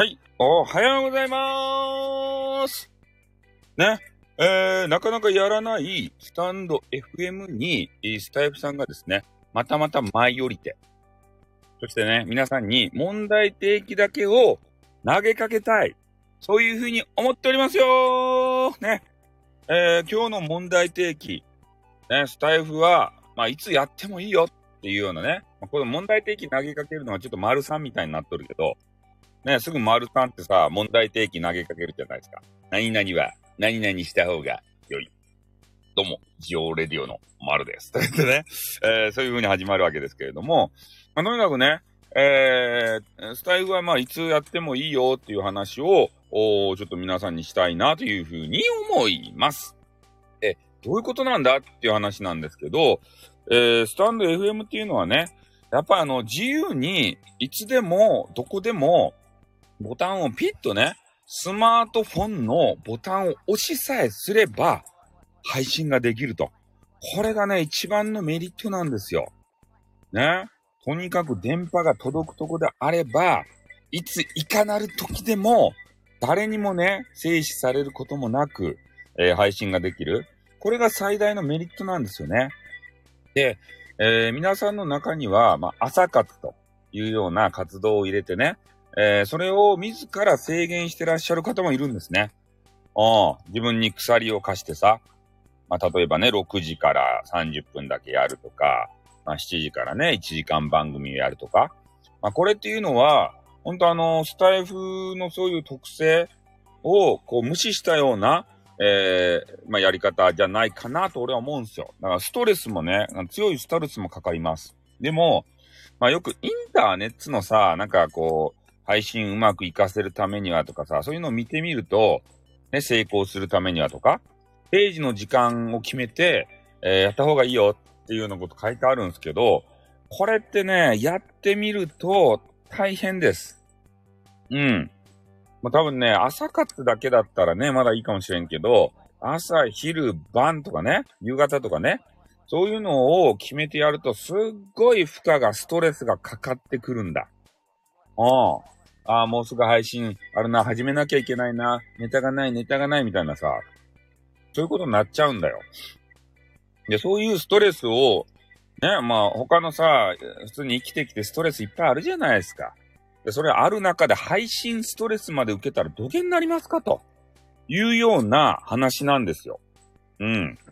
はい、おはようございます。ね、えー、なかなかやらないスタンド FM に、スタイフさんがですね、またまた舞い降りて、そしてね、皆さんに問題提起だけを投げかけたい。そういうふうに思っておりますよ。ね。えー、今日の問題提起、ね、スタイフは、まあ、いつやってもいいよっていうようなね、まこの問題提起投げかけるのはちょっと丸3みたいになっとるけど、ね、すぐ丸3ってさ、問題提起投げかけるじゃないですか。何々は、何々した方が良い。どうも、ジオレディオの丸です。と言ってね、えーそういう風に始まるわけですけれども、まあ、とにかくね、えースタイフはまあ、いつやってもいいよっていう話を、おちょっと皆さんにしたいなという風に思います。え、どういうことなんだっていう話なんですけど、えースタンド FM っていうのはね、やっぱあの、自由に、いつでも、どこでも、ボタンをピッとね、スマートフォンのボタンを押しさえすれば、配信ができると。これがね、一番のメリットなんですよ。ね。とにかく電波が届くとこであれば、いついかなる時でも、誰にもね、制止されることもなく、えー配信ができる。これが最大のメリットなんですよね。で、えー皆さんの中には、まあ、朝活というような活動を入れてね、えーそれを自ら制限してらっしゃる方もいるんですね。ああ、自分に鎖を貸してさ、まあ、例えばね、6時から30分だけやるとか、まあ、7時からね、1時間番組をやるとか。まあ、これっていうのは、本当あの、スタイフのそういう特性をこう無視したような、えーまあ、やり方じゃないかなと俺は思うんですよ。だからストレスもね、強いストレスもかかります。でも、まあ、よくインターネットのさ、なんかこう、配信うまく活かせるためにはとかさ、そういうのを見てみると、ね、成功するためにはとか、ページの時間を決めて、えーやった方がいいよっていうようなこと書いてあるんですけど、これってね、やってみると大変です。うん。まあ、多分ね、朝活だけだったらね、まだいいかもしれんけど、朝、昼、晩とかね、夕方とかね、そういうのを決めてやると、すっごい負荷が、ストレスがかかってくるんだ。ああ。ああ、もうすぐ配信あるな、始めなきゃいけないな、ネタがない、ネタがないみたいなさ、そういうことになっちゃうんだよ。で、そういうストレスを、ね、まあ他のさ、普通に生きてきてストレスいっぱいあるじゃないですか。で、それある中で配信ストレスまで受けたらどげになりますかというような話なんですよ。うん。だ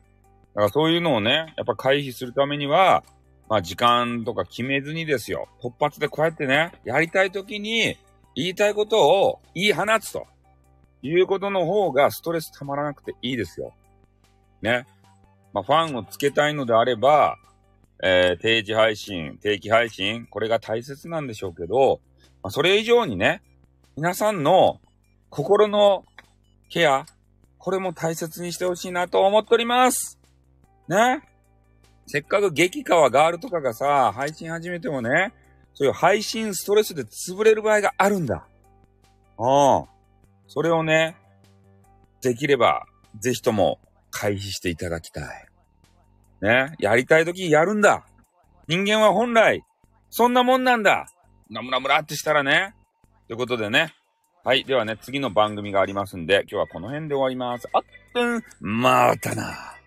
からそういうのをね、やっぱ回避するためには、まあ時間とか決めずにですよ。突発でこうやってね、やりたい時に言いたいことを言い放つということの方がストレスたまらなくていいですよ。ね。まあファンをつけたいのであれば、えー定時配信、定期配信、これが大切なんでしょうけど、まあ、それ以上にね、皆さんの心のケア、これも大切にしてほしいなと思っております。ね。せっかく激川ガールとかがさ、配信始めてもね、そういう配信ストレスで潰れる場合があるんだ。うん。それをね、できれば、ぜひとも回避していただきたい。ね。やりたい時やるんだ。人間は本来、そんなもんなんだ。ムラムラムラってしたらね。ということでね。はい。ではね、次の番組がありますんで、今日はこの辺で終わります。あっ、うん、またな。